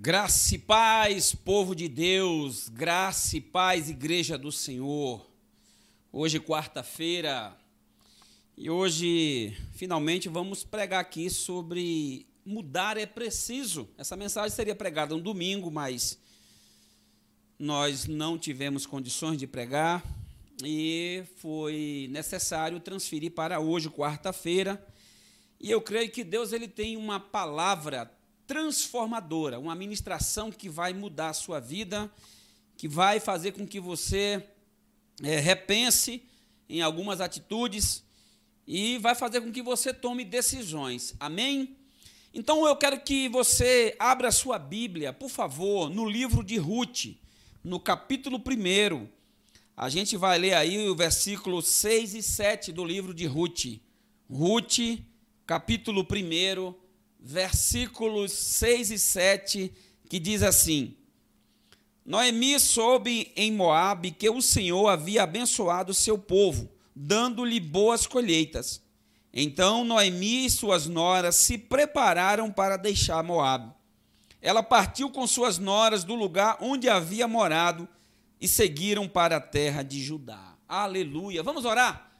Graça e paz, povo de Deus, graça e paz, igreja do Senhor. Hoje, quarta-feira, e hoje, finalmente, vamos pregar aqui sobre mudar é preciso. Essa mensagem seria pregada um domingo, mas nós não tivemos condições de pregar e foi necessário transferir para hoje, quarta-feira. E eu creio que Deus ele tem uma palavra transformadora, uma ministração que vai mudar a sua vida, que vai fazer com que você é, repense em algumas atitudes e vai fazer com que você tome decisões. Amém? Então eu quero que você abra sua Bíblia, por favor, no livro de Ruth, no capítulo 1. A gente vai ler aí o versículo 6 e 7 do livro de Ruth. Ruth, capítulo 1 versículos 6 e 7, que diz assim: Noemi soube em Moabe que o Senhor havia abençoado seu povo, dando-lhe boas colheitas. Então Noemi e suas noras se prepararam para deixar Moabe. Ela partiu com suas noras do lugar onde havia morado e seguiram para a terra de Judá. Aleluia. Vamos orar?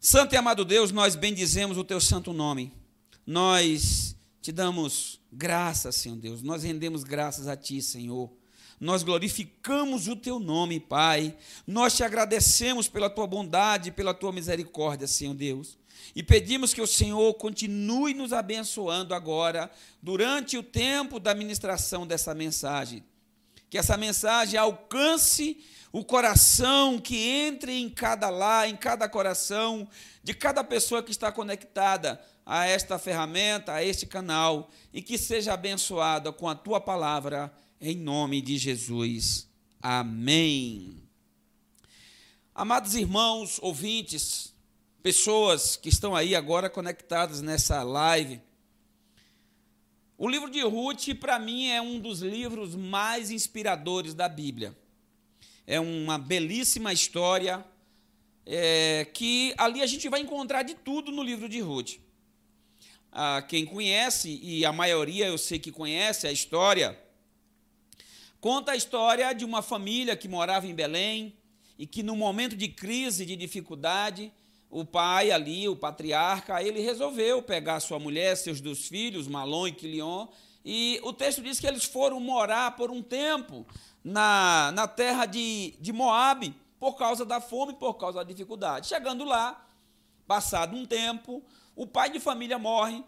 Santo e amado Deus, nós bendizemos o teu santo nome. Nós te damos graças, Senhor Deus. Nós rendemos graças a Ti, Senhor. Nós glorificamos o Teu nome, Pai. Nós te agradecemos pela Tua bondade, pela Tua misericórdia, Senhor Deus. E pedimos que o Senhor continue nos abençoando agora, durante o tempo da ministração dessa mensagem. Que essa mensagem alcance o coração, que entre em cada lá, em cada coração, de cada pessoa que está conectada a esta ferramenta, a este canal, e que seja abençoada com a tua palavra, em nome de Jesus. Amém. Amados irmãos, ouvintes, pessoas que estão aí agora conectadas nessa live, o livro de Ruth, para mim, é um dos livros mais inspiradores da Bíblia. É uma belíssima história é, que ali a gente vai encontrar de tudo no livro de Ruth a quem conhece, e a maioria eu sei que conhece a história, conta a história de uma família que morava em Belém e que, no momento de crise, de dificuldade, o pai ali, o patriarca, ele resolveu pegar sua mulher, seus dois filhos, Malon e Quilion, e o texto diz que eles foram morar por um tempo na, na terra de, de Moabe, por causa da fome, por causa da dificuldade. Chegando lá, passado um tempo, o pai de família morre,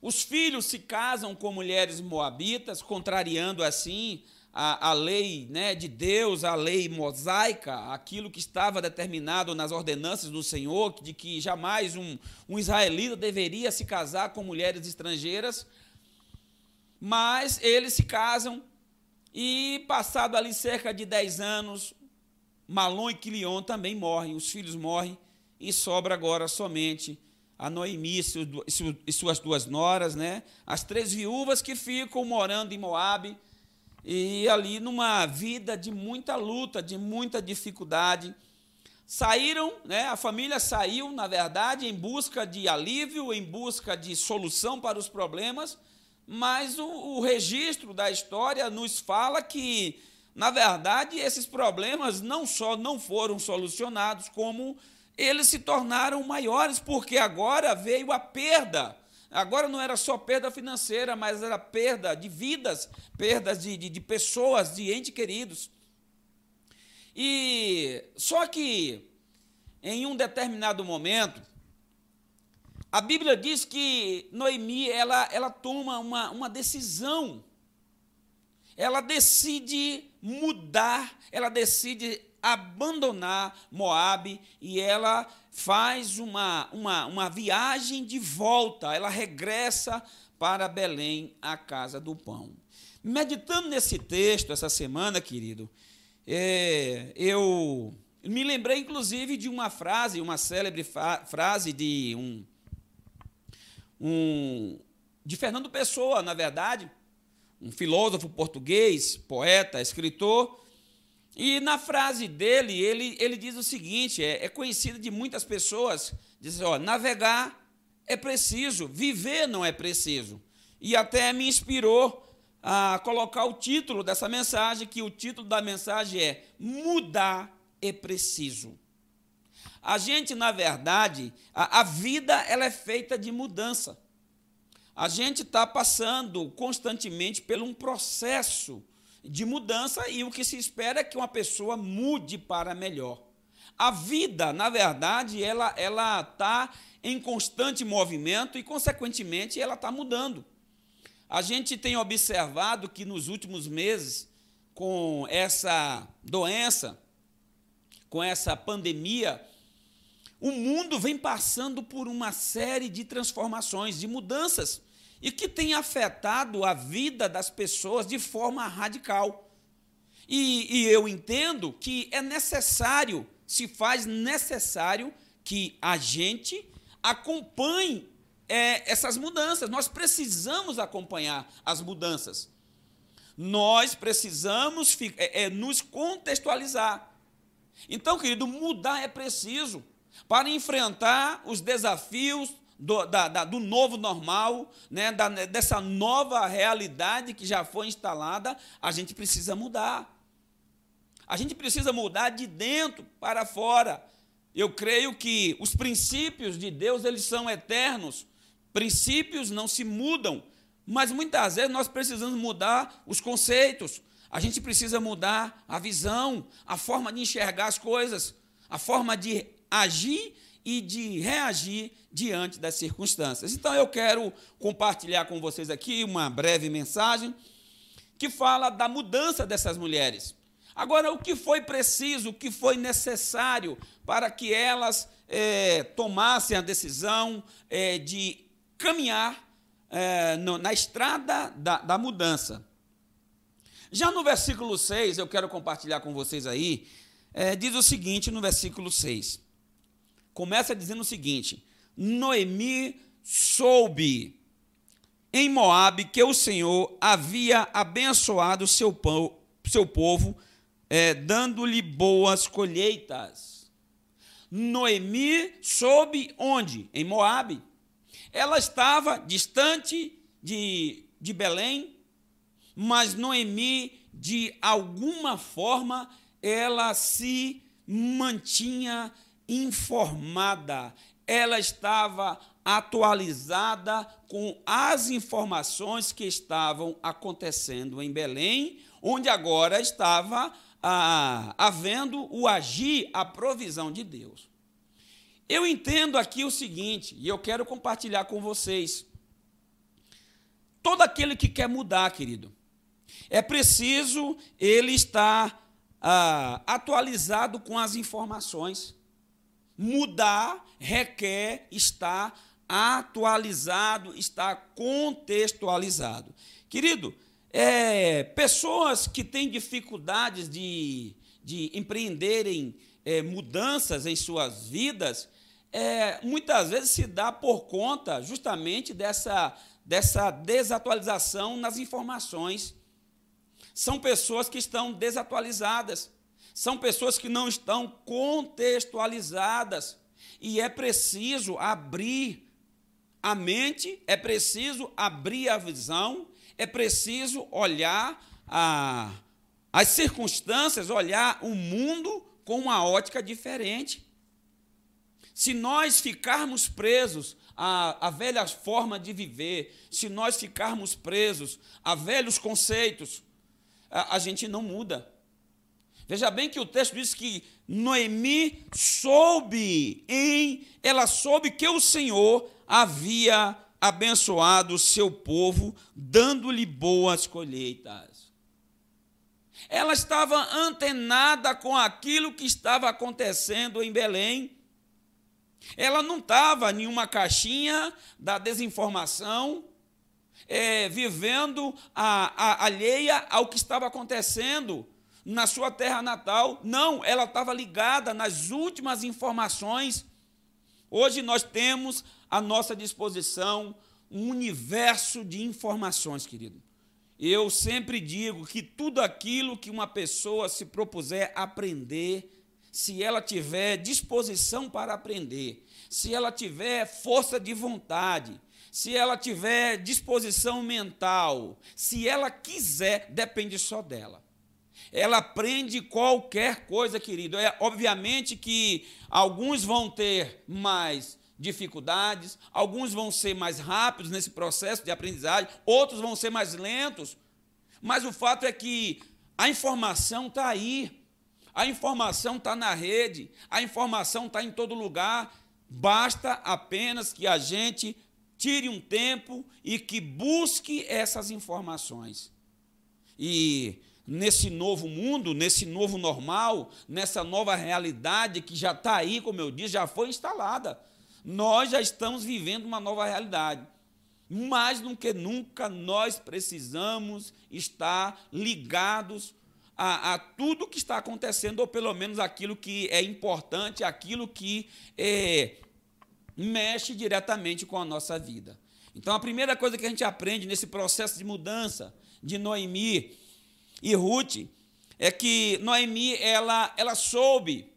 os filhos se casam com mulheres moabitas, contrariando assim a, a lei né, de Deus, a lei mosaica, aquilo que estava determinado nas ordenanças do Senhor, de que jamais um, um israelita deveria se casar com mulheres estrangeiras. Mas eles se casam e, passado ali cerca de 10 anos, Malon e Quilion também morrem, os filhos morrem, e sobra agora somente a Noemi e suas duas noras, né? As três viúvas que ficam morando em Moabe e ali numa vida de muita luta, de muita dificuldade. Saíram, né? A família saiu, na verdade, em busca de alívio, em busca de solução para os problemas, mas o, o registro da história nos fala que, na verdade, esses problemas não só não foram solucionados, como eles se tornaram maiores, porque agora veio a perda. Agora não era só perda financeira, mas era perda de vidas, perdas de, de, de pessoas, de entes queridos. E só que em um determinado momento, a Bíblia diz que Noemi ela, ela toma uma, uma decisão. Ela decide mudar, ela decide abandonar Moabe e ela faz uma, uma, uma viagem de volta, ela regressa para Belém, a casa do pão. Meditando nesse texto essa semana, querido, é, eu me lembrei inclusive de uma frase, uma célebre frase de um, um de Fernando Pessoa, na verdade, um filósofo português, poeta, escritor, e na frase dele, ele, ele diz o seguinte: é, é conhecido de muitas pessoas, diz, ó, navegar é preciso, viver não é preciso. E até me inspirou a colocar o título dessa mensagem, que o título da mensagem é Mudar é preciso. A gente, na verdade, a, a vida ela é feita de mudança. A gente está passando constantemente por um processo de mudança e o que se espera é que uma pessoa mude para melhor. A vida, na verdade, ela ela está em constante movimento e, consequentemente, ela está mudando. A gente tem observado que nos últimos meses, com essa doença, com essa pandemia, o mundo vem passando por uma série de transformações, de mudanças, e que tem afetado a vida das pessoas de forma radical. E, e eu entendo que é necessário, se faz necessário, que a gente acompanhe é, essas mudanças. Nós precisamos acompanhar as mudanças. Nós precisamos é, é, nos contextualizar. Então, querido, mudar é preciso para enfrentar os desafios do, da, da, do novo normal, né, da, dessa nova realidade que já foi instalada, a gente precisa mudar. A gente precisa mudar de dentro para fora. Eu creio que os princípios de Deus eles são eternos. Princípios não se mudam, mas muitas vezes nós precisamos mudar os conceitos. A gente precisa mudar a visão, a forma de enxergar as coisas, a forma de agir e de reagir diante das circunstâncias. Então eu quero compartilhar com vocês aqui uma breve mensagem que fala da mudança dessas mulheres. Agora, o que foi preciso, o que foi necessário para que elas é, tomassem a decisão é, de caminhar é, no, na estrada da, da mudança. Já no versículo 6, eu quero compartilhar com vocês aí, diz o seguinte no versículo 6. Começa dizendo o seguinte: Noemi soube em Moabe que o Senhor havia abençoado seu, pão, seu povo, é, dando-lhe boas colheitas. Noemi soube onde? Em Moabe. Ela estava distante de, de Belém, mas Noemi, de alguma forma, ela se mantinha informada, ela estava atualizada com as informações que estavam acontecendo em Belém, onde agora estava ah, havendo o agir, a provisão de Deus. Eu entendo aqui o seguinte, e eu quero compartilhar com vocês. Todo aquele que quer mudar, querido, é preciso ele estar ah, atualizado com as informações. Mudar requer estar atualizado, estar contextualizado. Querido, é, pessoas que têm dificuldades de, de empreenderem é, mudanças em suas vidas, é, muitas vezes se dá por conta justamente dessa, dessa desatualização nas informações. São pessoas que estão desatualizadas, são pessoas que não estão contextualizadas, e é preciso abrir a mente, é preciso abrir a visão, é preciso olhar a, as circunstâncias, olhar o mundo com uma ótica diferente. Se nós ficarmos presos à, à velha forma de viver, se nós ficarmos presos a velhos conceitos, a, a gente não muda. Veja bem que o texto diz que Noemi soube em, ela soube que o Senhor havia abençoado o seu povo, dando-lhe boas colheitas. Ela estava antenada com aquilo que estava acontecendo em Belém. Ela não estava em uma caixinha da desinformação, é, vivendo a, a, alheia ao que estava acontecendo na sua terra natal. Não, ela estava ligada nas últimas informações. Hoje nós temos à nossa disposição um universo de informações, querido. Eu sempre digo que tudo aquilo que uma pessoa se propuser aprender, se ela tiver disposição para aprender, se ela tiver força de vontade, se ela tiver disposição mental, se ela quiser, depende só dela. Ela aprende qualquer coisa, querido. É obviamente que alguns vão ter mais dificuldades, alguns vão ser mais rápidos nesse processo de aprendizagem, outros vão ser mais lentos. Mas o fato é que a informação está aí, a informação está na rede, a informação está em todo lugar. Basta apenas que a gente tire um tempo e que busque essas informações. E nesse novo mundo, nesse novo normal, nessa nova realidade que já está aí, como eu disse, já foi instalada. Nós já estamos vivendo uma nova realidade. Mais do que nunca, nós precisamos estar ligados a, a, tudo que está acontecendo, ou pelo menos aquilo que é importante, aquilo que é, mexe diretamente com a nossa vida. Então, a primeira coisa que a gente aprende nesse processo de mudança de Noemi e Ruth é que Noemi ela, ela soube,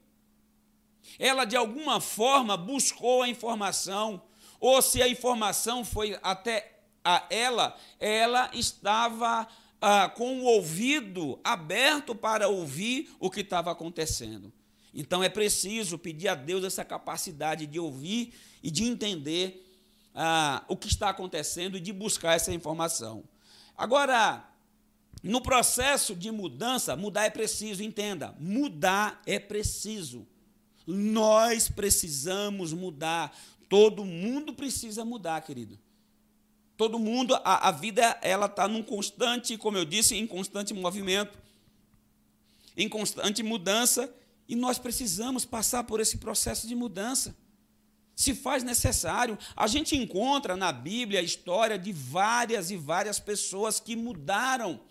ela de alguma forma buscou a informação, ou se a informação foi até a ela, ela estava ah, com o ouvido aberto para ouvir o que estava acontecendo. Então é preciso pedir a Deus essa capacidade de ouvir e de entender ah, o que está acontecendo e de buscar essa informação. Agora, no processo de mudança, mudar é preciso, entenda, mudar é preciso. Nós precisamos mudar. Todo mundo precisa mudar, querido. Todo mundo, a, a vida, ela está num constante, como eu disse, em constante movimento, em constante mudança, e nós precisamos passar por esse processo de mudança. Se faz necessário. A gente encontra na Bíblia a história de várias e várias pessoas que mudaram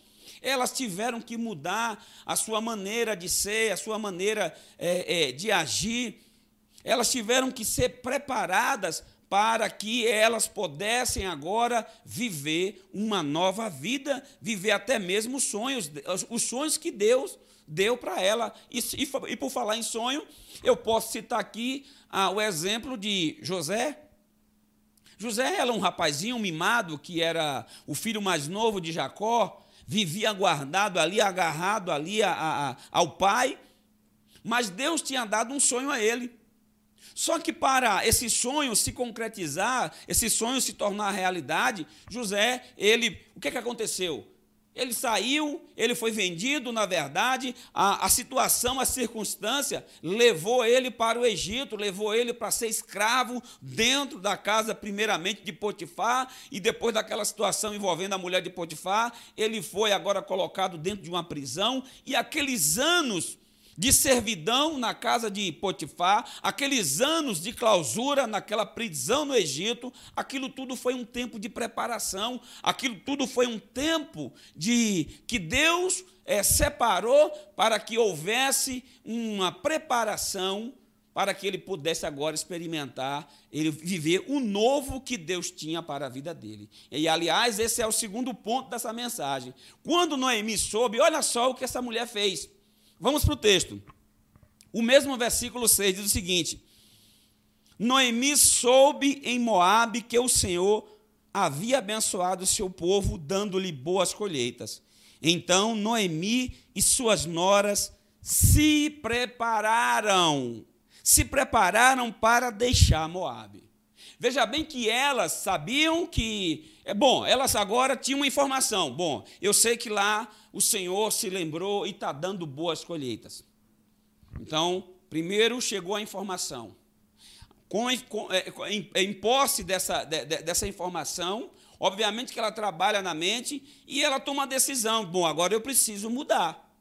elas tiveram que mudar a sua maneira de ser, a sua maneira é, é, de agir. Elas tiveram que ser preparadas para que elas pudessem agora viver uma nova vida, viver até mesmo os sonhos, os sonhos que Deus deu para ela. E, e, e, por falar em sonho, eu posso citar aqui ah, o exemplo de José. José era um rapazinho mimado, que era o filho mais novo de Jacó, vivia guardado ali, agarrado ali a, a, ao pai, mas Deus tinha dado um sonho a ele. Só que para esse sonho se concretizar, esse sonho se tornar realidade, José, ele, o que, que aconteceu? Ele saiu, ele foi vendido, na verdade, a, a situação, a circunstância levou ele para o Egito, levou ele para ser escravo dentro da casa, primeiramente de Potifar, e depois daquela situação envolvendo a mulher de Potifar, ele foi agora colocado dentro de uma prisão, e aqueles anos de servidão na casa de Potifar, aqueles anos de clausura naquela prisão no Egito, aquilo tudo foi um tempo de preparação, aquilo tudo foi um tempo de que Deus é, separou para que houvesse uma preparação para que ele pudesse agora experimentar, ele viver o novo que Deus tinha para a vida dele. E aliás, esse é o segundo ponto dessa mensagem. Quando Noemi soube, olha só o que essa mulher fez. Vamos para o texto. O mesmo versículo 6 diz o seguinte: Noemi soube em Moabe que o Senhor havia abençoado o seu povo, dando-lhe boas colheitas. Então Noemi e suas noras se prepararam, se prepararam para deixar Moabe. Veja bem que elas sabiam que, é bom, elas agora tinham uma informação. Bom, eu sei que lá o Senhor se lembrou e está dando boas colheitas. Então, primeiro chegou a informação. Com, com, é, em, em, posse dessa, de, dessa informação, obviamente que ela trabalha na mente e ela toma a decisão. Bom, agora eu preciso mudar.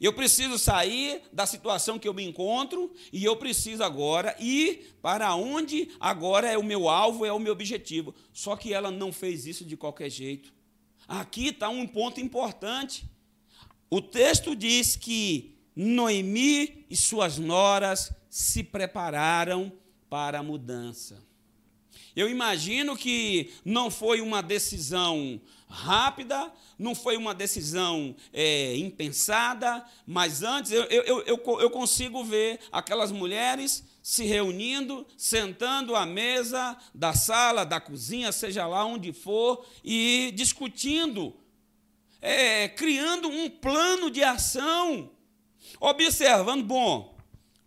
Eu preciso sair da situação que eu me encontro e eu preciso agora ir para onde agora é o meu alvo, é o meu objetivo. Só que ela não fez isso de qualquer jeito. Aqui está um ponto importante. O texto diz que Noemi e suas noras se prepararam para a mudança. Eu imagino que não foi uma decisão rápida, não foi uma decisão é, impensada, mas antes eu, eu, eu, eu consigo ver aquelas mulheres se reunindo, sentando à mesa da sala, da cozinha, seja lá onde for, e discutindo, é, criando um plano de ação, observando, bom,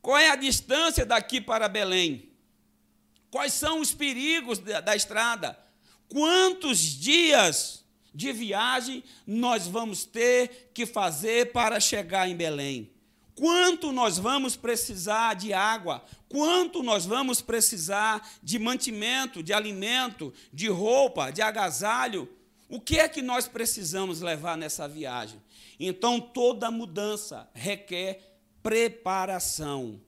qual é a distância daqui para Belém? Quais são os perigos da, da estrada? Quantos dias de viagem nós vamos ter que fazer para chegar em Belém? Quanto nós vamos precisar de água? Quanto nós vamos precisar de mantimento, de alimento, de roupa, de agasalho? O que é que nós precisamos levar nessa viagem? Então, toda mudança requer preparação.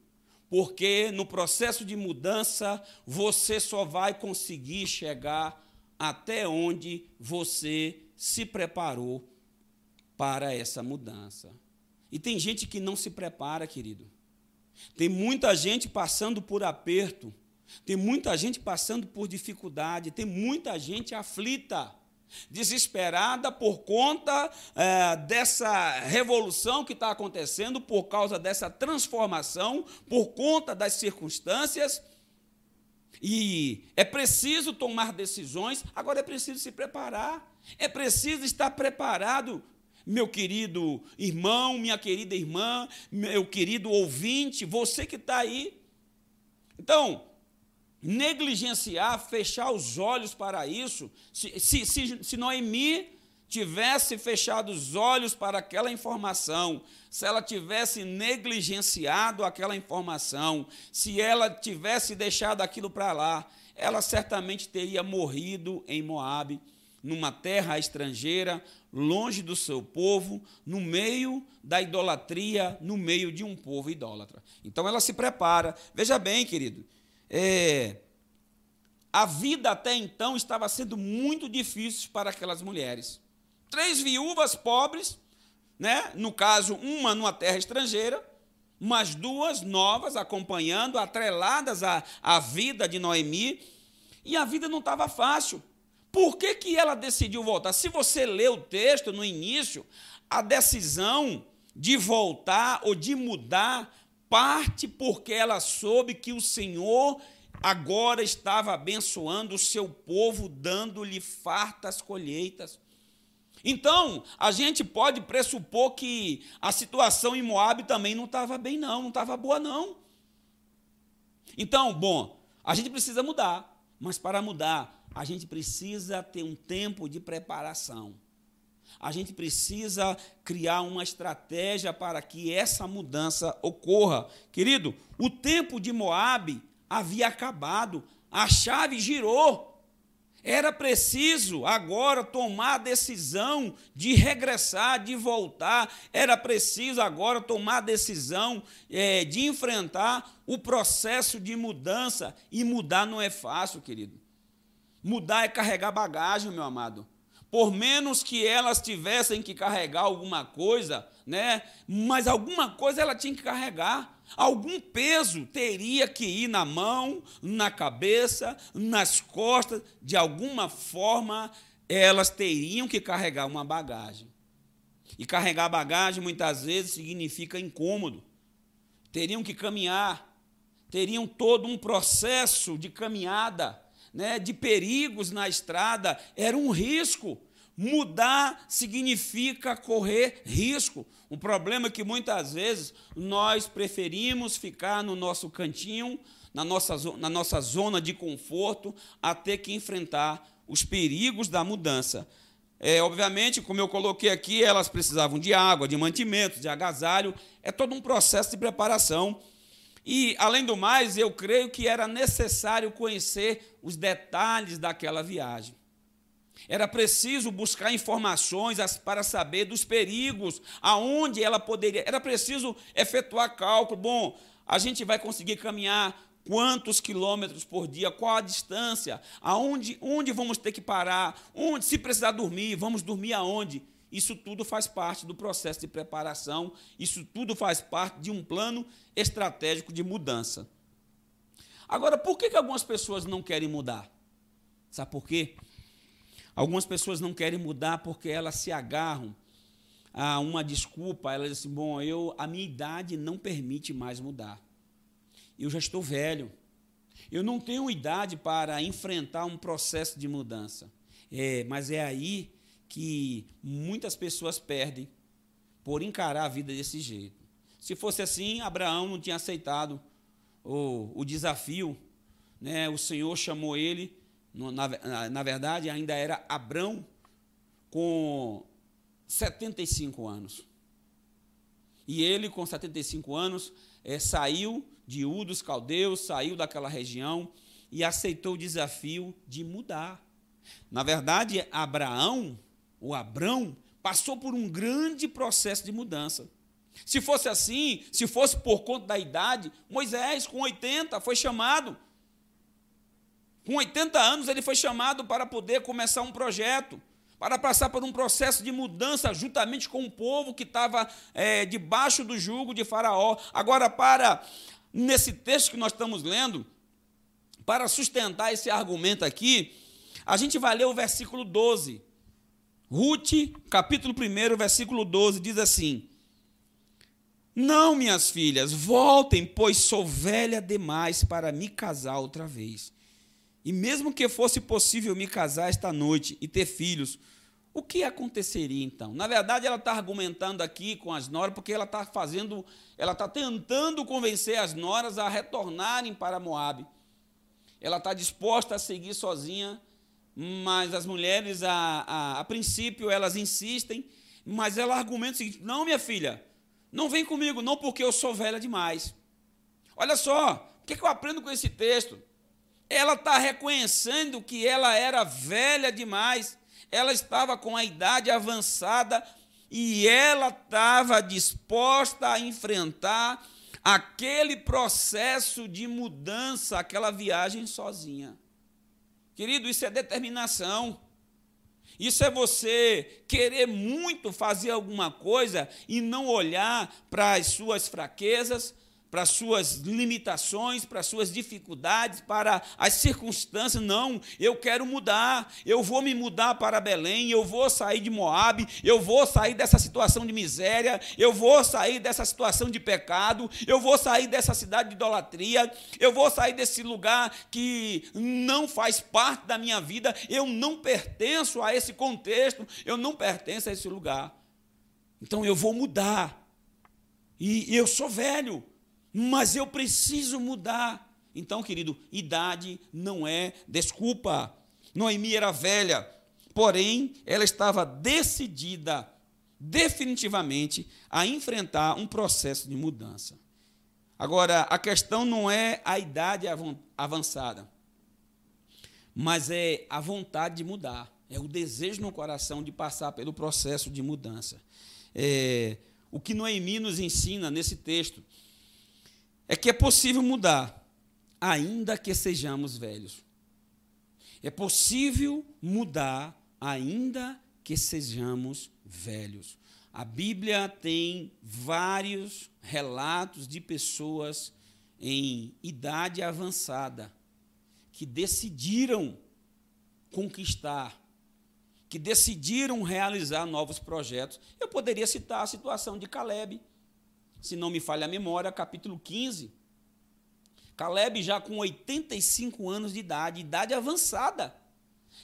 Porque no processo de mudança, você só vai conseguir chegar até onde você se preparou para essa mudança. E tem gente que não se prepara, querido. Tem muita gente passando por aperto. Tem muita gente passando por dificuldade. Tem muita gente aflita, desesperada por conta é, dessa revolução que está acontecendo, por causa dessa transformação, por conta das circunstâncias. E é preciso tomar decisões, agora é preciso se preparar. É preciso estar preparado meu querido irmão, minha querida irmã, meu querido ouvinte, você que está aí. Então, negligenciar, fechar os olhos para isso, se, se, se, se Noemi tivesse fechado os olhos para aquela informação, se ela tivesse negligenciado aquela informação, se ela tivesse deixado aquilo para lá, ela certamente teria morrido em Moabe numa terra estrangeira, longe do seu povo, no meio da idolatria, no meio de um povo idólatra. Então ela se prepara. Veja bem, querido, é, a vida até então estava sendo muito difícil para aquelas mulheres. Três viúvas pobres, né? no caso, uma numa terra estrangeira, mas duas novas acompanhando, atreladas à, à vida de Noemi, e a vida não estava fácil. Por que, que ela decidiu voltar? Se você lê o texto no início, a decisão de voltar ou de mudar parte porque ela soube que o Senhor agora estava abençoando o seu povo, dando-lhe fartas colheitas. Então, a gente pode pressupor que a situação em Moab também não estava bem, não, não estava boa, não. Então, bom, a gente precisa mudar, mas para mudar, a gente precisa ter um tempo de preparação. A gente precisa criar uma estratégia para que essa mudança ocorra. Querido, o tempo de Moabe havia acabado, a chave girou. Era preciso agora tomar a decisão de regressar, de voltar. Era preciso agora tomar a decisão é, de enfrentar o processo de mudança. E mudar não é fácil, querido. Mudar é carregar bagagem, meu amado. Por menos que elas tivessem que carregar alguma coisa, né? Mas alguma coisa ela tinha que carregar. Algum peso teria que ir na mão, na cabeça, nas costas, de alguma forma elas teriam que carregar uma bagagem. E carregar bagagem muitas vezes significa incômodo. Teriam que caminhar, teriam todo um processo de caminhada né, de perigos na estrada, era um risco. Mudar significa correr risco. O problema é que muitas vezes nós preferimos ficar no nosso cantinho, na nossa, na nossa zona de conforto, a ter que enfrentar os perigos da mudança. É, obviamente, como eu coloquei aqui, elas precisavam de água, de mantimento, de agasalho, é todo um processo de preparação e, além do mais, eu creio que era necessário conhecer os detalhes daquela viagem. Era preciso buscar informações para saber dos perigos, aonde ela poderia. Era preciso efetuar cálculo. Bom, a gente vai conseguir caminhar quantos quilômetros por dia, qual a distância, aonde, onde vamos ter que parar, onde, se precisar dormir, vamos dormir aonde. Isso tudo faz parte do processo de preparação, isso tudo faz parte de um plano estratégico de mudança. Agora, por que, que algumas pessoas não querem mudar? Sabe por quê? Algumas pessoas não querem mudar porque elas se agarram a uma desculpa. Elas dizem assim, bom, eu, a minha idade não permite mais mudar. Eu já estou velho. Eu não tenho idade para enfrentar um processo de mudança. É, mas é aí que muitas pessoas perdem por encarar a vida desse jeito. Se fosse assim, Abraão não tinha aceitado o, o desafio. Né? O Senhor chamou ele, na, na verdade, ainda era Abrão, com 75 anos. E ele, com 75 anos, é, saiu de U dos Caldeus, saiu daquela região e aceitou o desafio de mudar. Na verdade, Abraão, o Abrão, passou por um grande processo de mudança. Se fosse assim, se fosse por conta da idade, Moisés, com 80, foi chamado. Com 80 anos, ele foi chamado para poder começar um projeto, para passar por um processo de mudança juntamente com o povo que estava é, debaixo do jugo de Faraó. Agora, para, nesse texto que nós estamos lendo, para sustentar esse argumento aqui, a gente vai ler o versículo 12. Ruth, capítulo 1, versículo 12, diz assim: Não, minhas filhas, voltem, pois sou velha demais para me casar outra vez. E mesmo que fosse possível me casar esta noite e ter filhos, o que aconteceria então? Na verdade, ela está argumentando aqui com as noras, porque ela está fazendo, ela está tentando convencer as noras a retornarem para Moab. Ela está disposta a seguir sozinha mas as mulheres, a, a, a princípio, elas insistem, mas ela argumenta o seguinte: não, minha filha, não vem comigo, não porque eu sou velha demais. Olha só, o que, que eu aprendo com esse texto? Ela está reconhecendo que ela era velha demais, ela estava com a idade avançada e ela estava disposta a enfrentar aquele processo de mudança, aquela viagem sozinha. Querido, isso é determinação. Isso é você querer muito fazer alguma coisa e não olhar para as suas fraquezas, para as suas limitações, para as suas dificuldades, para as circunstâncias. Não, eu quero mudar. Eu vou me mudar para Belém, eu vou sair de Moabe, eu vou sair dessa situação de miséria, eu vou sair dessa situação de pecado, eu vou sair dessa cidade de idolatria, eu vou sair desse lugar que não faz parte da minha vida, eu não pertenço a esse contexto, eu não pertenço a esse lugar. Então eu vou mudar. E eu sou velho, mas eu preciso mudar. Então, querido, idade não é desculpa. Noemi era velha, porém, ela estava decidida, definitivamente, a enfrentar um processo de mudança. Agora, a questão não é a idade avançada, mas é a vontade de mudar, é o desejo no coração de passar pelo processo de mudança. É, o que Noemi nos ensina nesse texto é que é possível mudar, ainda que sejamos velhos. É possível mudar, ainda que sejamos velhos. A Bíblia tem vários relatos de pessoas em idade avançada que decidiram conquistar, que decidiram realizar novos projetos. Eu poderia citar a situação de Caleb, se não me falha a memória, capítulo 15. Caleb, já com 85 anos de idade, idade avançada,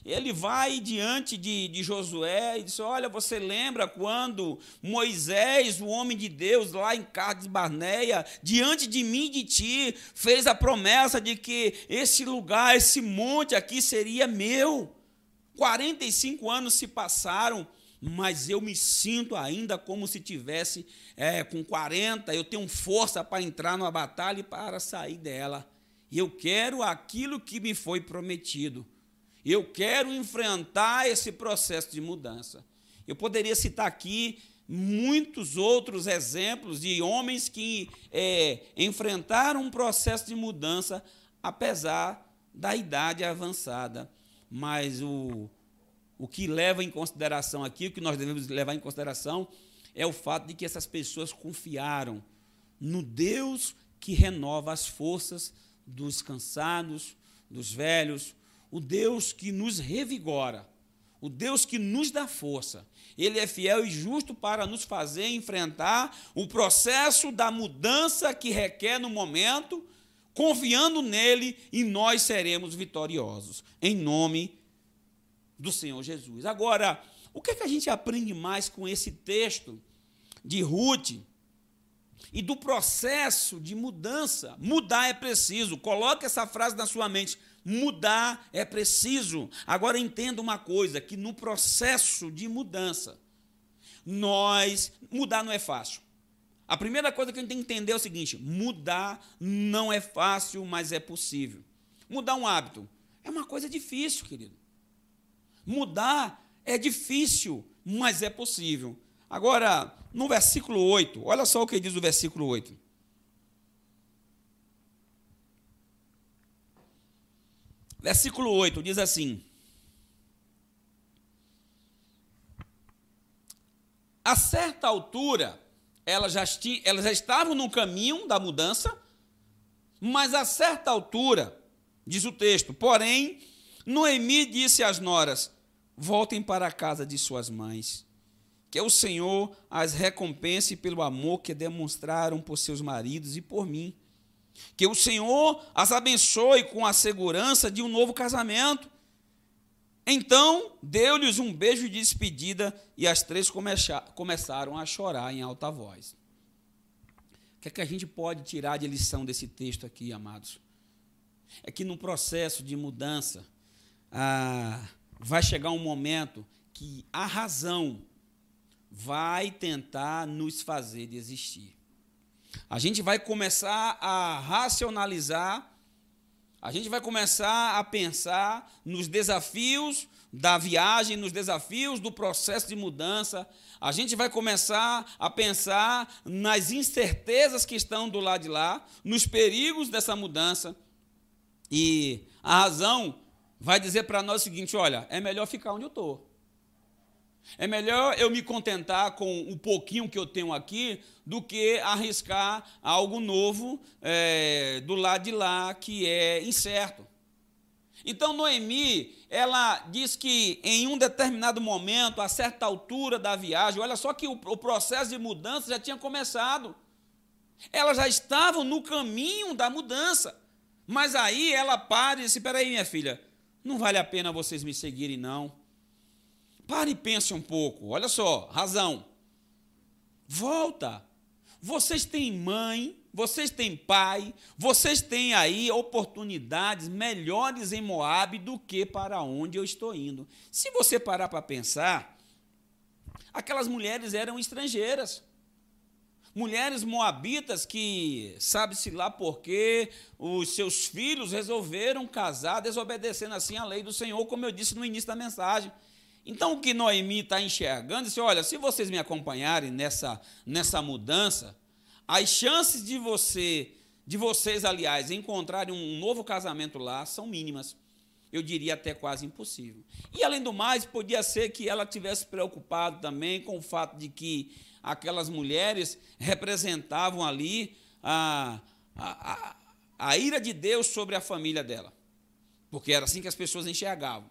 ele vai diante de, de Josué e diz: Olha, você lembra quando Moisés, o homem de Deus, lá em Cades Barneia, diante de mim e de ti, fez a promessa de que esse lugar, esse monte aqui seria meu. 45 anos se passaram mas eu me sinto ainda como se tivesse é, com 40, eu tenho força para entrar numa batalha e para sair dela. E eu quero aquilo que me foi prometido. Eu quero enfrentar esse processo de mudança. Eu poderia citar aqui muitos outros exemplos de homens que é, enfrentaram um processo de mudança apesar da idade avançada. Mas o, o que leva em consideração aqui, o que nós devemos levar em consideração, é o fato de que essas pessoas confiaram no Deus que renova as forças dos cansados, dos velhos, o Deus que nos revigora, o Deus que nos dá força. Ele é fiel e justo para nos fazer enfrentar o processo da mudança que requer no momento, confiando nele e nós seremos vitoriosos. Em nome do Senhor Jesus. Agora, o que, é que a gente aprende mais com esse texto de Ruth? e do processo de mudança. Mudar é preciso. Coloque essa frase na sua mente. Mudar é preciso. Agora entenda uma coisa: que no processo de mudança, nós. Mudar não é fácil. A primeira coisa que a gente tem que entender é o seguinte: mudar não é fácil, mas é possível. Mudar um hábito é uma coisa difícil, querido. Mudar é difícil, mas é possível. Agora, no versículo 8, olha só o que diz o versículo 8. Versículo 8 diz assim: A certa altura, elas já, elas já estavam no caminho da mudança, mas a certa altura, diz o texto, porém, Noemi disse às noras: Voltem para a casa de suas mães que o Senhor as recompense pelo amor que demonstraram por seus maridos e por mim. Que o Senhor as abençoe com a segurança de um novo casamento. Então deu-lhes um beijo de despedida e as três começaram a chorar em alta voz. O que é que a gente pode tirar de lição desse texto aqui, amados? É que no processo de mudança ah, vai chegar um momento que a razão vai tentar nos fazer desistir. A gente vai começar a racionalizar, a gente vai começar a pensar nos desafios da viagem, nos desafios do processo de mudança, a gente vai começar a pensar nas incertezas que estão do lado de lá, nos perigos dessa mudança. E a razão vai dizer para nós o seguinte: olha, é melhor ficar onde eu estou. É melhor eu me contentar com o pouquinho que eu tenho aqui do que arriscar algo novo é, do lado de lá que é incerto. Então Noemi, ela diz que em um determinado momento, a certa altura da viagem, olha só que o, o processo de mudança já tinha começado. Elas já estavam no caminho da mudança. Mas aí ela para e disse: Peraí, minha filha, não vale a pena vocês me seguirem, não Pare e pense um pouco. Olha só, razão. Volta. Vocês têm mãe, vocês têm pai, vocês têm aí oportunidades melhores em Moab do que para onde eu estou indo. Se você parar para pensar, aquelas mulheres eram estrangeiras. Mulheres moabitas que, sabe-se lá por quê, os seus filhos resolveram casar, desobedecendo assim a lei do Senhor, como eu disse no início da mensagem. Então, o que Noemi está enxergando, disse, olha, se vocês me acompanharem nessa, nessa mudança, as chances de você, de vocês, aliás, encontrarem um novo casamento lá são mínimas. Eu diria até quase impossível. E, além do mais, podia ser que ela tivesse preocupado também com o fato de que aquelas mulheres representavam ali a, a, a, a ira de Deus sobre a família dela. Porque era assim que as pessoas enxergavam.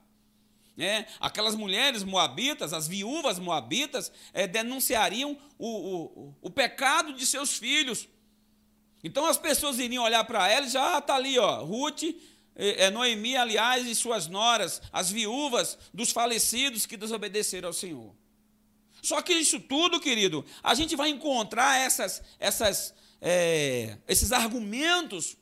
É, aquelas mulheres moabitas, as viúvas moabitas, é, denunciariam o, o, o pecado de seus filhos. Então as pessoas iriam olhar para ela e já está ali, ó, Ruth, é, é, Noemi, aliás, e suas noras, as viúvas dos falecidos que desobedeceram ao Senhor. Só que isso tudo, querido, a gente vai encontrar essas, essas, é, esses argumentos.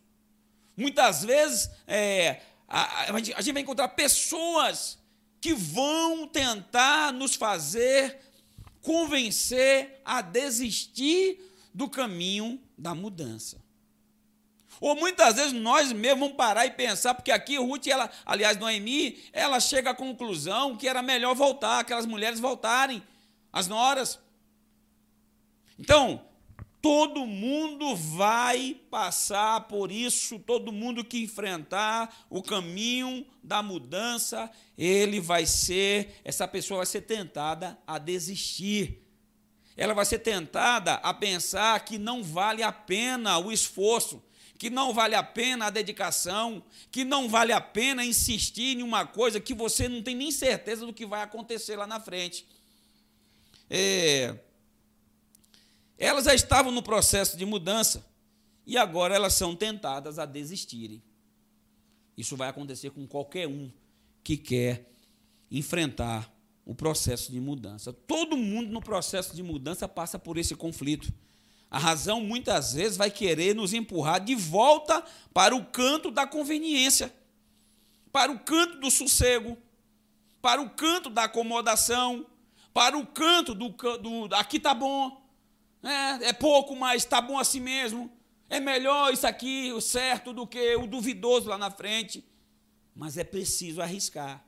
Muitas vezes é, a, a gente vai encontrar pessoas que vão tentar nos fazer convencer a desistir do caminho da mudança. Ou muitas vezes nós mesmos vamos parar e pensar, porque aqui Ruth, ela, aliás, Noemi, ela chega à conclusão que era melhor voltar, aquelas mulheres voltarem, as noras. Então, Todo mundo vai passar por isso, todo mundo que enfrentar o caminho da mudança, ele vai ser, essa pessoa vai ser tentada a desistir. Ela vai ser tentada a pensar que não vale a pena o esforço, que não vale a pena a dedicação, que não vale a pena insistir em uma coisa que você não tem nem certeza do que vai acontecer lá na frente. É, elas já estavam no processo de mudança e agora elas são tentadas a desistirem. Isso vai acontecer com qualquer um que quer enfrentar o processo de mudança. Todo mundo no processo de mudança passa por esse conflito. A razão muitas vezes vai querer nos empurrar de volta para o canto da conveniência, para o canto do sossego, para o canto da acomodação, para o canto do, do aqui tá bom, é, é pouco, mas está bom assim mesmo. É melhor isso aqui, o certo, do que o duvidoso lá na frente. Mas é preciso arriscar.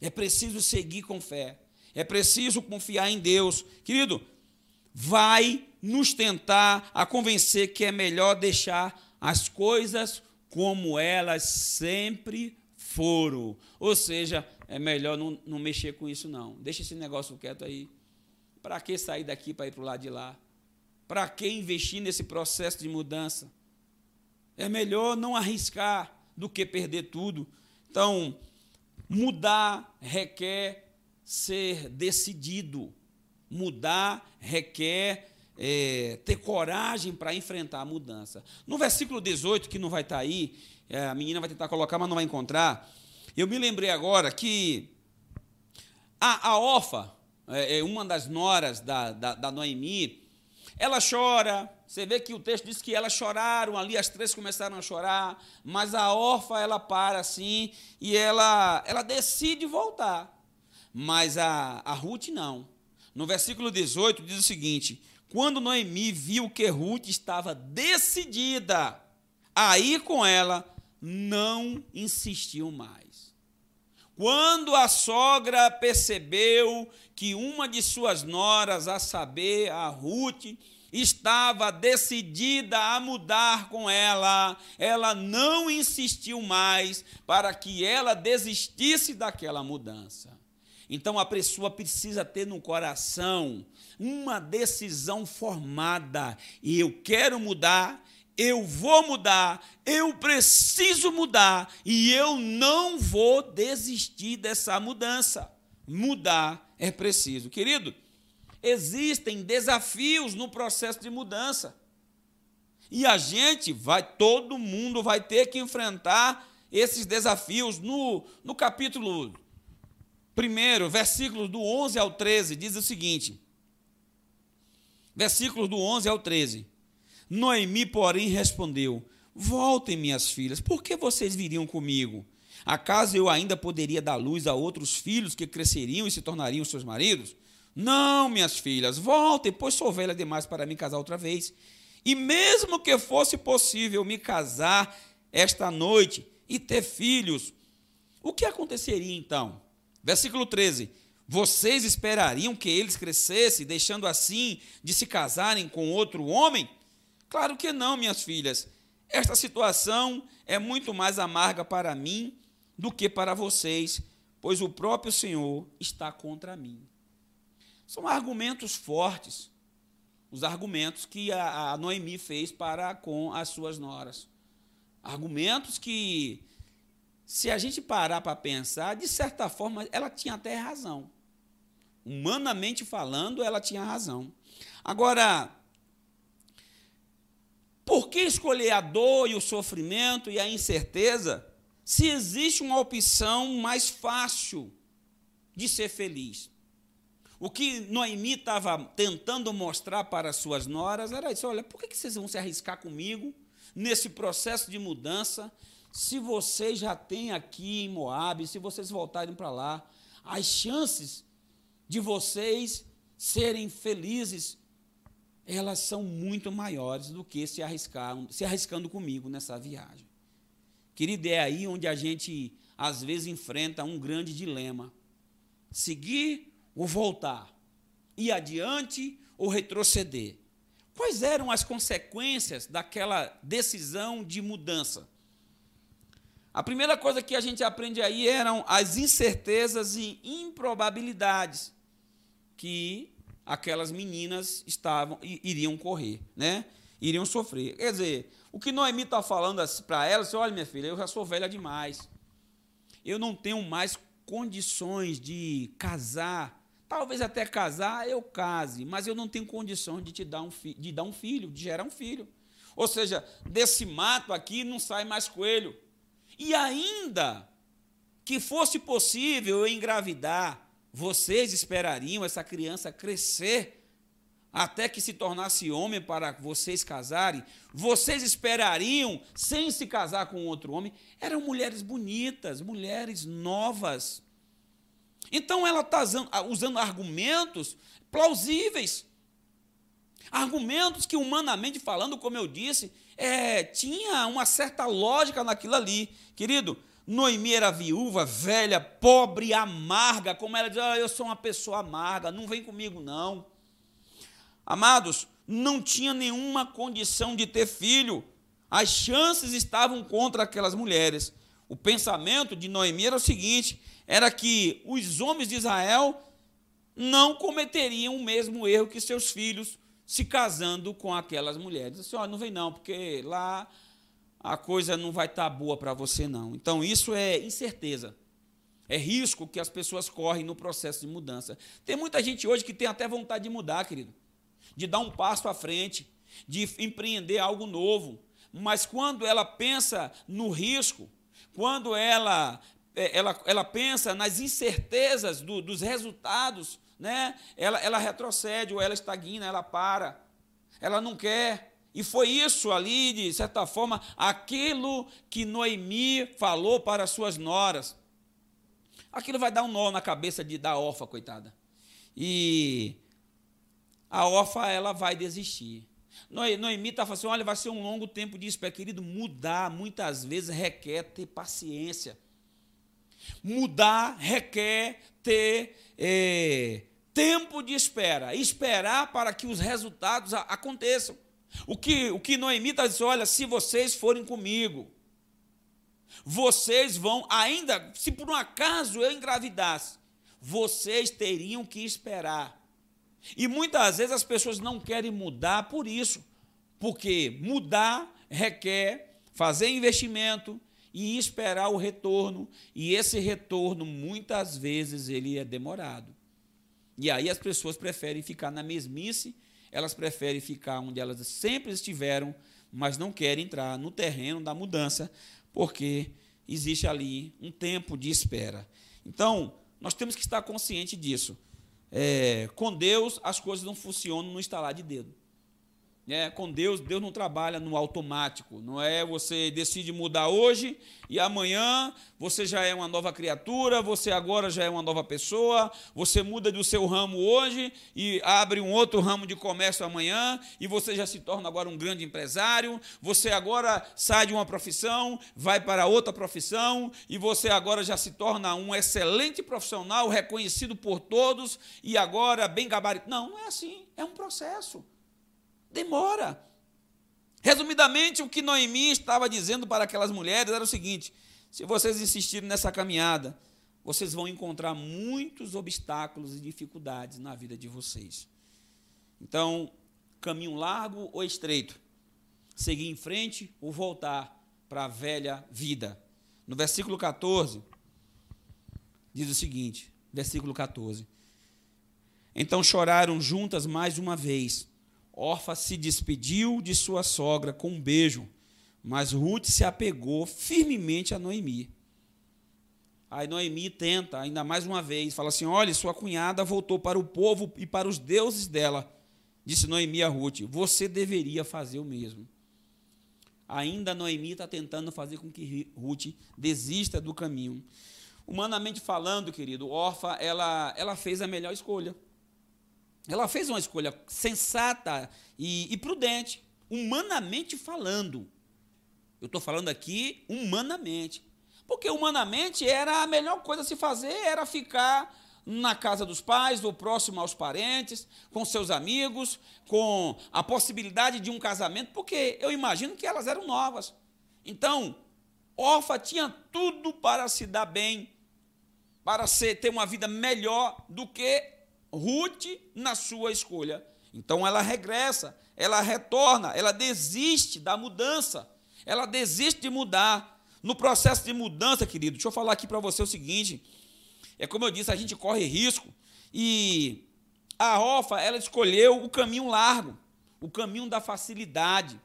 É preciso seguir com fé. É preciso confiar em Deus. Querido, vai nos tentar a convencer que é melhor deixar as coisas como elas sempre foram. Ou seja, é melhor não, não mexer com isso, não. Deixa esse negócio quieto aí. Para que sair daqui para ir para o lado de lá? Para que investir nesse processo de mudança? É melhor não arriscar do que perder tudo. Então, mudar requer ser decidido. Mudar requer é, ter coragem para enfrentar a mudança. No versículo 18, que não vai estar tá aí, é, a menina vai tentar colocar, mas não vai encontrar. Eu me lembrei agora que a, a Orfa, é, é uma das noras da, da, da Noemi, ela chora, você vê que o texto diz que elas choraram ali, as três começaram a chorar, mas a órfã ela para assim e ela, ela decide voltar. Mas a, a Ruth não. No versículo 18 diz o seguinte: Quando Noemi viu que Ruth estava decidida a ir com ela, não insistiu mais. Quando a sogra percebeu que uma de suas noras, a saber, a Ruth, estava decidida a mudar com ela, ela não insistiu mais para que ela desistisse daquela mudança. Então a pessoa precisa ter no coração uma decisão formada. E eu quero mudar, eu vou mudar, eu preciso mudar e eu não vou desistir dessa mudança. Mudar é preciso. Querido, existem desafios no processo de mudança. E a gente vai, todo mundo vai ter que enfrentar esses desafios. No, no capítulo 1, versículos do 11 ao 13, diz o seguinte: versículos do 11 ao 13. Noemi, porém, respondeu: Voltem, minhas filhas, por que vocês viriam comigo? Acaso eu ainda poderia dar luz a outros filhos que cresceriam e se tornariam seus maridos? Não, minhas filhas, voltem, pois sou velha demais para me casar outra vez. E mesmo que fosse possível me casar esta noite e ter filhos, o que aconteceria então? Versículo 13: Vocês esperariam que eles crescessem, deixando assim de se casarem com outro homem? Claro que não, minhas filhas. Esta situação é muito mais amarga para mim do que para vocês, pois o próprio Senhor está contra mim. São argumentos fortes, os argumentos que a, Noemi fez para com as suas noras. Argumentos que, se a gente parar para pensar, de certa forma, ela tinha até razão. Humanamente falando, ela tinha razão. Agora, por que escolher a dor e o sofrimento e a incerteza se existe uma opção mais fácil de ser feliz? O que Noemi estava tentando mostrar para suas noras era isso: olha, por que vocês vão se arriscar comigo nesse processo de mudança, se vocês já têm aqui em Moab, se vocês voltarem para lá, as chances de vocês serem felizes, elas são muito maiores do que se, arriscar, se arriscando comigo nessa viagem. Querido, é aí onde a gente às vezes enfrenta um grande dilema. Seguir ou voltar, ir adiante ou retroceder. Quais eram as consequências daquela decisão de mudança? A primeira coisa que a gente aprende aí eram as incertezas e improbabilidades que aquelas meninas estavam iriam correr, né? iriam sofrer. Quer dizer, o que Noemi está falando para ela, assim, olha minha filha, eu já sou velha demais. Eu não tenho mais condições de casar. Talvez até casar eu case, mas eu não tenho condições de te dar um, de dar um filho, de gerar um filho. Ou seja, desse mato aqui não sai mais coelho. E ainda que fosse possível eu engravidar, vocês esperariam essa criança crescer até que se tornasse homem para vocês casarem? Vocês esperariam sem se casar com outro homem? Eram mulheres bonitas, mulheres novas. Então ela está usando argumentos plausíveis. Argumentos que, humanamente falando, como eu disse, é, tinha uma certa lógica naquilo ali. Querido, Noemi era viúva, velha, pobre, amarga, como ela diz, ah, eu sou uma pessoa amarga, não vem comigo não. Amados, não tinha nenhuma condição de ter filho. As chances estavam contra aquelas mulheres. O pensamento de Noemi era o seguinte: era que os homens de Israel não cometeriam o mesmo erro que seus filhos se casando com aquelas mulheres. Assim, ó, não vem não, porque lá a coisa não vai estar tá boa para você não. Então isso é incerteza. É risco que as pessoas correm no processo de mudança. Tem muita gente hoje que tem até vontade de mudar, querido de dar um passo à frente, de empreender algo novo. Mas quando ela pensa no risco, quando ela, é, ela, ela pensa nas incertezas do, dos resultados, né? ela, ela retrocede ou ela estagna, ela para. Ela não quer. E foi isso ali, de certa forma, aquilo que Noemi falou para as suas noras. Aquilo vai dar um nó na cabeça de, da órfã, coitada. E a órfã ela vai desistir. Noemi está falando assim: olha, vai ser um longo tempo de espera. Querido, mudar muitas vezes requer ter paciência. Mudar requer ter é, tempo de espera. Esperar para que os resultados aconteçam. O que, o que Noemi está dizendo: olha, se vocês forem comigo, vocês vão, ainda, se por um acaso eu engravidasse, vocês teriam que esperar e muitas vezes as pessoas não querem mudar por isso, porque mudar requer fazer investimento e esperar o retorno, e esse retorno muitas vezes ele é demorado. E aí as pessoas preferem ficar na mesmice, elas preferem ficar onde elas sempre estiveram, mas não querem entrar no terreno da mudança, porque existe ali um tempo de espera. Então, nós temos que estar consciente disso. É, com Deus, as coisas não funcionam no instalar de dedo. É, com Deus, Deus não trabalha no automático. Não é você decide mudar hoje e amanhã você já é uma nova criatura, você agora já é uma nova pessoa, você muda do seu ramo hoje e abre um outro ramo de comércio amanhã e você já se torna agora um grande empresário. Você agora sai de uma profissão, vai para outra profissão e você agora já se torna um excelente profissional, reconhecido por todos e agora bem gabarito. Não, não é assim. É um processo. Demora. Resumidamente, o que Noemi estava dizendo para aquelas mulheres era o seguinte: se vocês insistirem nessa caminhada, vocês vão encontrar muitos obstáculos e dificuldades na vida de vocês. Então, caminho largo ou estreito? Seguir em frente ou voltar para a velha vida? No versículo 14, diz o seguinte: versículo 14. Então choraram juntas mais uma vez Orfa se despediu de sua sogra com um beijo, mas Ruth se apegou firmemente a Noemi. Aí Noemi tenta, ainda mais uma vez, fala assim: olha, sua cunhada voltou para o povo e para os deuses dela. Disse Noemi a Ruth: você deveria fazer o mesmo. Ainda Noemi está tentando fazer com que Ruth desista do caminho. Humanamente falando, querido, Orfa, ela, ela fez a melhor escolha. Ela fez uma escolha sensata e, e prudente, humanamente falando. Eu estou falando aqui humanamente. Porque humanamente era a melhor coisa a se fazer, era ficar na casa dos pais, ou próximo aos parentes, com seus amigos, com a possibilidade de um casamento, porque eu imagino que elas eram novas. Então, Orfa tinha tudo para se dar bem, para ser, ter uma vida melhor do que Ruth na sua escolha. Então ela regressa, ela retorna, ela desiste da mudança, ela desiste de mudar. No processo de mudança, querido, deixa eu falar aqui para você o seguinte: é como eu disse, a gente corre risco e a Orfa, ela escolheu o caminho largo, o caminho da facilidade,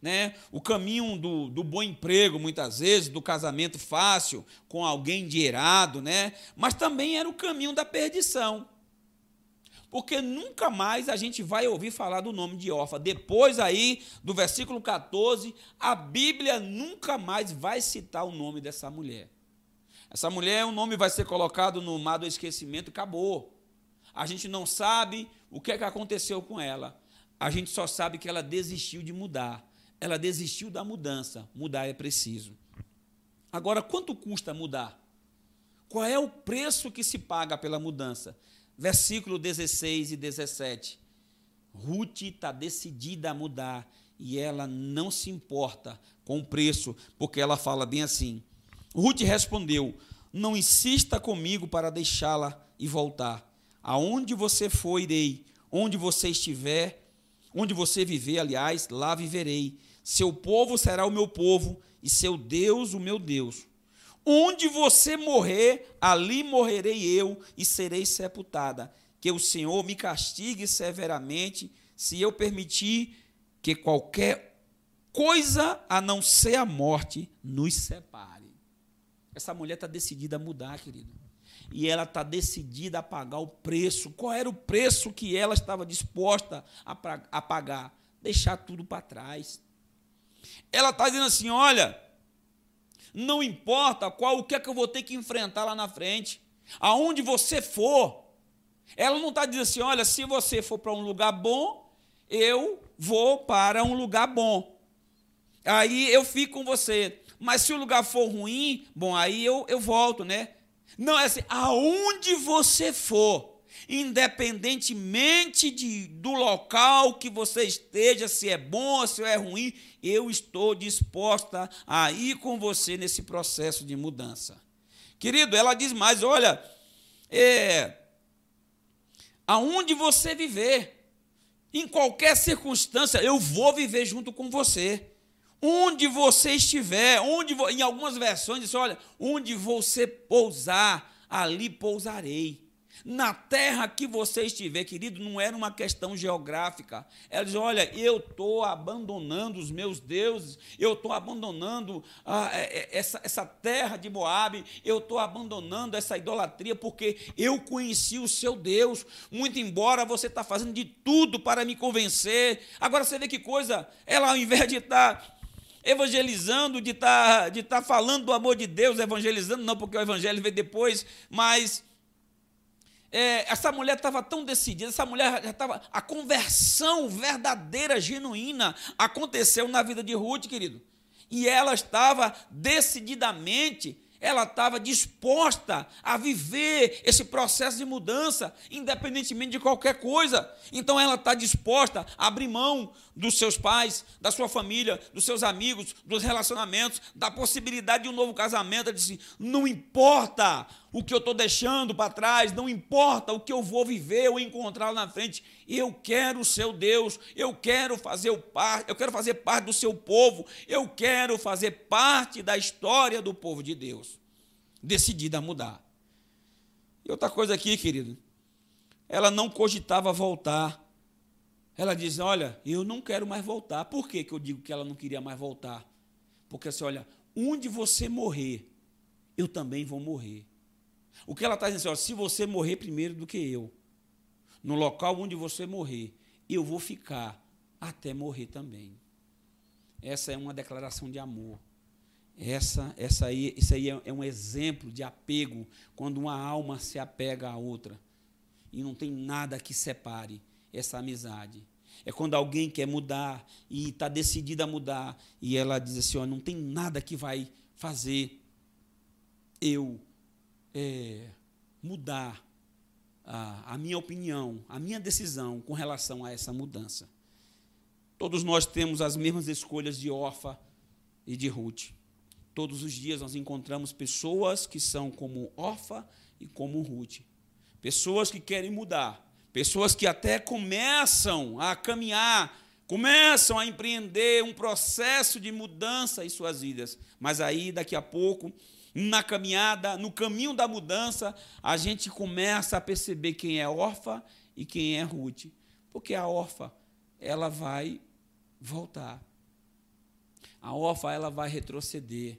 né? o caminho do, do bom emprego, muitas vezes, do casamento fácil, com alguém endinheirado, né? mas também era o caminho da perdição porque nunca mais a gente vai ouvir falar do nome de Orfa. Depois aí do versículo 14, a Bíblia nunca mais vai citar o nome dessa mulher. Essa mulher, o nome vai ser colocado no mar do esquecimento acabou. A gente não sabe o que, é que aconteceu com ela. A gente só sabe que ela desistiu de mudar. Ela desistiu da mudança. Mudar é preciso. Agora, quanto custa mudar? Qual é o preço que se paga pela mudança? Versículo 16 e 17. Ruth está decidida a mudar e ela não se importa com o preço, porque ela fala bem assim. Ruth respondeu: Não insista comigo para deixá-la e voltar. Aonde você for, irei. Onde você estiver, onde você viver, aliás, lá viverei. Seu povo será o meu povo e seu Deus o meu Deus. Onde você morrer, ali morrerei eu e serei sepultada. Que o Senhor me castigue severamente se eu permitir que qualquer coisa a não ser a morte nos separe. Essa mulher está decidida a mudar, querido. E ela está decidida a pagar o preço. Qual era o preço que ela estava disposta a pagar? Deixar tudo para trás. Ela está dizendo assim: olha não importa qual o que é que eu vou ter que enfrentar lá na frente. Aonde você for, ela não está dizendo assim: olha, se você for para um lugar bom, eu vou para um lugar bom. Aí eu fico com você. Mas se o lugar for ruim, bom, aí eu, eu volto, né? Não, é assim, aonde você for, independentemente de, do local que você esteja, se é bom ou se é ruim, eu estou disposta a ir com você nesse processo de mudança. Querido, ela diz mais: olha, é, aonde você viver, em qualquer circunstância, eu vou viver junto com você. Onde você estiver, onde em algumas versões diz, olha, onde você pousar, ali pousarei. Na terra que você estiver, querido, não era uma questão geográfica. Ela diz: Olha, eu estou abandonando os meus deuses, eu estou abandonando ah, essa, essa terra de Moabe, eu estou abandonando essa idolatria, porque eu conheci o seu Deus. Muito embora você está fazendo de tudo para me convencer. Agora você vê que coisa, ela ao invés de estar. Tá evangelizando, de estar tá, de tá falando do amor de Deus, evangelizando, não porque o evangelho veio depois, mas é, essa mulher estava tão decidida, essa mulher já estava. A conversão verdadeira, genuína, aconteceu na vida de Ruth, querido. E ela estava decididamente ela estava disposta a viver esse processo de mudança, independentemente de qualquer coisa. Então ela está disposta a abrir mão dos seus pais, da sua família, dos seus amigos, dos relacionamentos, da possibilidade de um novo casamento. Ela disse: não importa o que eu estou deixando para trás, não importa o que eu vou viver ou encontrar na frente, eu quero o seu Deus, eu quero fazer o par, eu quero fazer parte do seu povo, eu quero fazer parte da história do povo de Deus. Decidida a mudar. E outra coisa aqui, querido, ela não cogitava voltar. Ela diz: Olha, eu não quero mais voltar. Por que, que eu digo que ela não queria mais voltar? Porque assim, olha, onde você morrer, eu também vou morrer. O que ela está dizendo assim, ó, se você morrer primeiro do que eu, no local onde você morrer, eu vou ficar até morrer também. Essa é uma declaração de amor. Essa, essa aí, isso aí é, é um exemplo de apego, quando uma alma se apega à outra. E não tem nada que separe essa amizade. É quando alguém quer mudar e está decidida a mudar, e ela diz assim: ó, não tem nada que vai fazer eu é, mudar a, a minha opinião, a minha decisão com relação a essa mudança. Todos nós temos as mesmas escolhas de Orfa e de Ruth. Todos os dias nós encontramos pessoas que são como Orfa e como Ruth. Pessoas que querem mudar, pessoas que até começam a caminhar, começam a empreender um processo de mudança em suas vidas, mas aí daqui a pouco, na caminhada, no caminho da mudança, a gente começa a perceber quem é órfã e quem é Ruth, porque a órfã, ela vai voltar. A órfã, ela vai retroceder.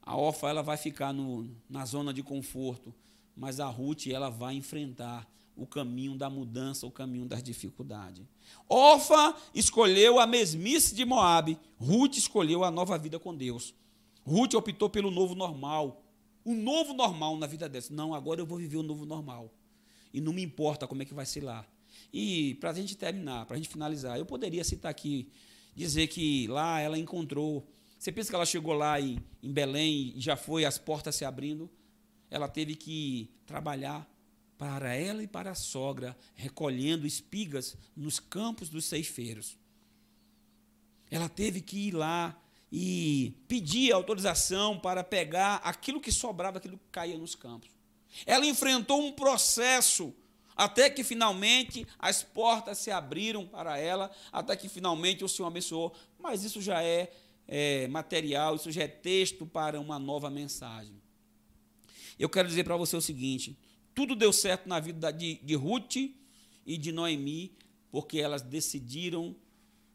A órfã, ela vai ficar no, na zona de conforto, mas a Ruth, ela vai enfrentar o caminho da mudança, o caminho das dificuldades. Orfa escolheu a mesmice de Moabe, Ruth escolheu a nova vida com Deus. Ruth optou pelo novo normal, o novo normal na vida dessa. Não, agora eu vou viver o novo normal. E não me importa como é que vai ser lá. E para a gente terminar, para a gente finalizar, eu poderia citar aqui, dizer que lá ela encontrou. Você pensa que ela chegou lá em, em Belém e já foi as portas se abrindo? Ela teve que trabalhar para ela e para a sogra, recolhendo espigas nos campos dos ceifeiros. Ela teve que ir lá e pedir autorização para pegar aquilo que sobrava, aquilo que caía nos campos. Ela enfrentou um processo até que finalmente as portas se abriram para ela, até que finalmente o Senhor abençoou. Mas isso já é, é material, isso já é texto para uma nova mensagem. Eu quero dizer para você o seguinte: tudo deu certo na vida de, de Ruth e de Noemi, porque elas decidiram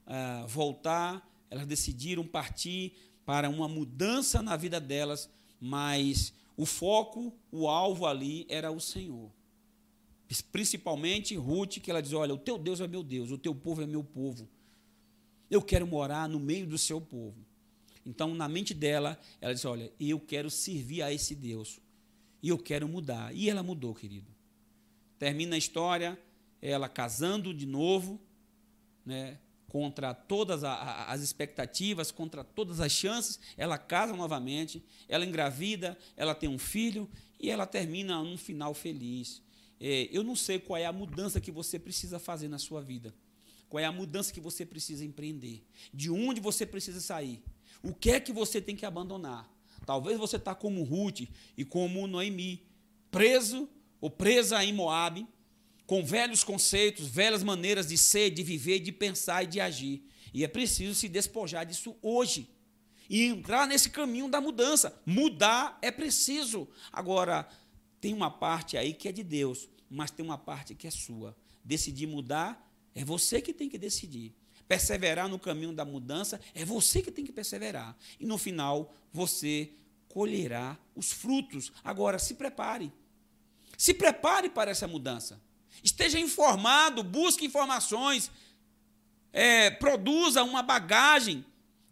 uh, voltar, elas decidiram partir para uma mudança na vida delas, mas o foco, o alvo ali era o Senhor. Principalmente Ruth, que ela diz: Olha, o teu Deus é meu Deus, o teu povo é meu povo. Eu quero morar no meio do seu povo. Então, na mente dela, ela diz: Olha, eu quero servir a esse Deus. E eu quero mudar. E ela mudou, querido. Termina a história, ela casando de novo, né, contra todas as expectativas, contra todas as chances, ela casa novamente, ela engravida, ela tem um filho e ela termina um final feliz. É, eu não sei qual é a mudança que você precisa fazer na sua vida, qual é a mudança que você precisa empreender, de onde você precisa sair, o que é que você tem que abandonar. Talvez você está como Ruth e como Noemi, preso ou presa em Moab, com velhos conceitos, velhas maneiras de ser, de viver, de pensar e de agir. E é preciso se despojar disso hoje e entrar nesse caminho da mudança. Mudar é preciso. Agora, tem uma parte aí que é de Deus, mas tem uma parte que é sua. Decidir mudar é você que tem que decidir. Perseverar no caminho da mudança é você que tem que perseverar. E no final, você colherá os frutos. Agora, se prepare. Se prepare para essa mudança. Esteja informado, busque informações, é, produza uma bagagem,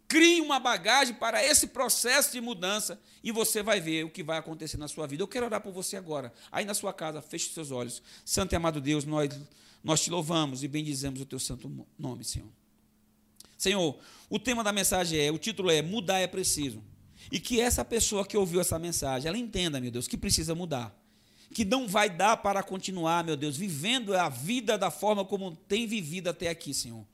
crie uma bagagem para esse processo de mudança e você vai ver o que vai acontecer na sua vida. Eu quero orar por você agora. Aí na sua casa, feche seus olhos. Santo e amado Deus, nós, nós te louvamos e bendizemos o teu santo nome, Senhor. Senhor, o tema da mensagem é, o título é Mudar é preciso. E que essa pessoa que ouviu essa mensagem, ela entenda, meu Deus, que precisa mudar. Que não vai dar para continuar, meu Deus, vivendo a vida da forma como tem vivido até aqui, Senhor.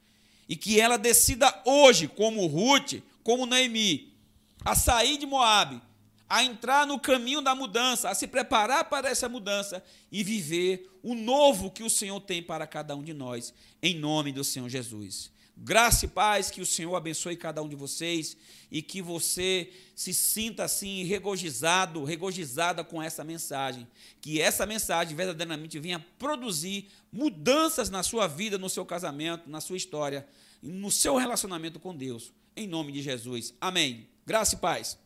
E que ela decida hoje, como Ruth, como Noemi, a sair de Moabe, a entrar no caminho da mudança, a se preparar para essa mudança e viver o novo que o Senhor tem para cada um de nós, em nome do Senhor Jesus. Graça e paz, que o Senhor abençoe cada um de vocês e que você se sinta assim regozijado, regozijada com essa mensagem. Que essa mensagem verdadeiramente venha produzir mudanças na sua vida, no seu casamento, na sua história, no seu relacionamento com Deus. Em nome de Jesus. Amém. Graça e paz.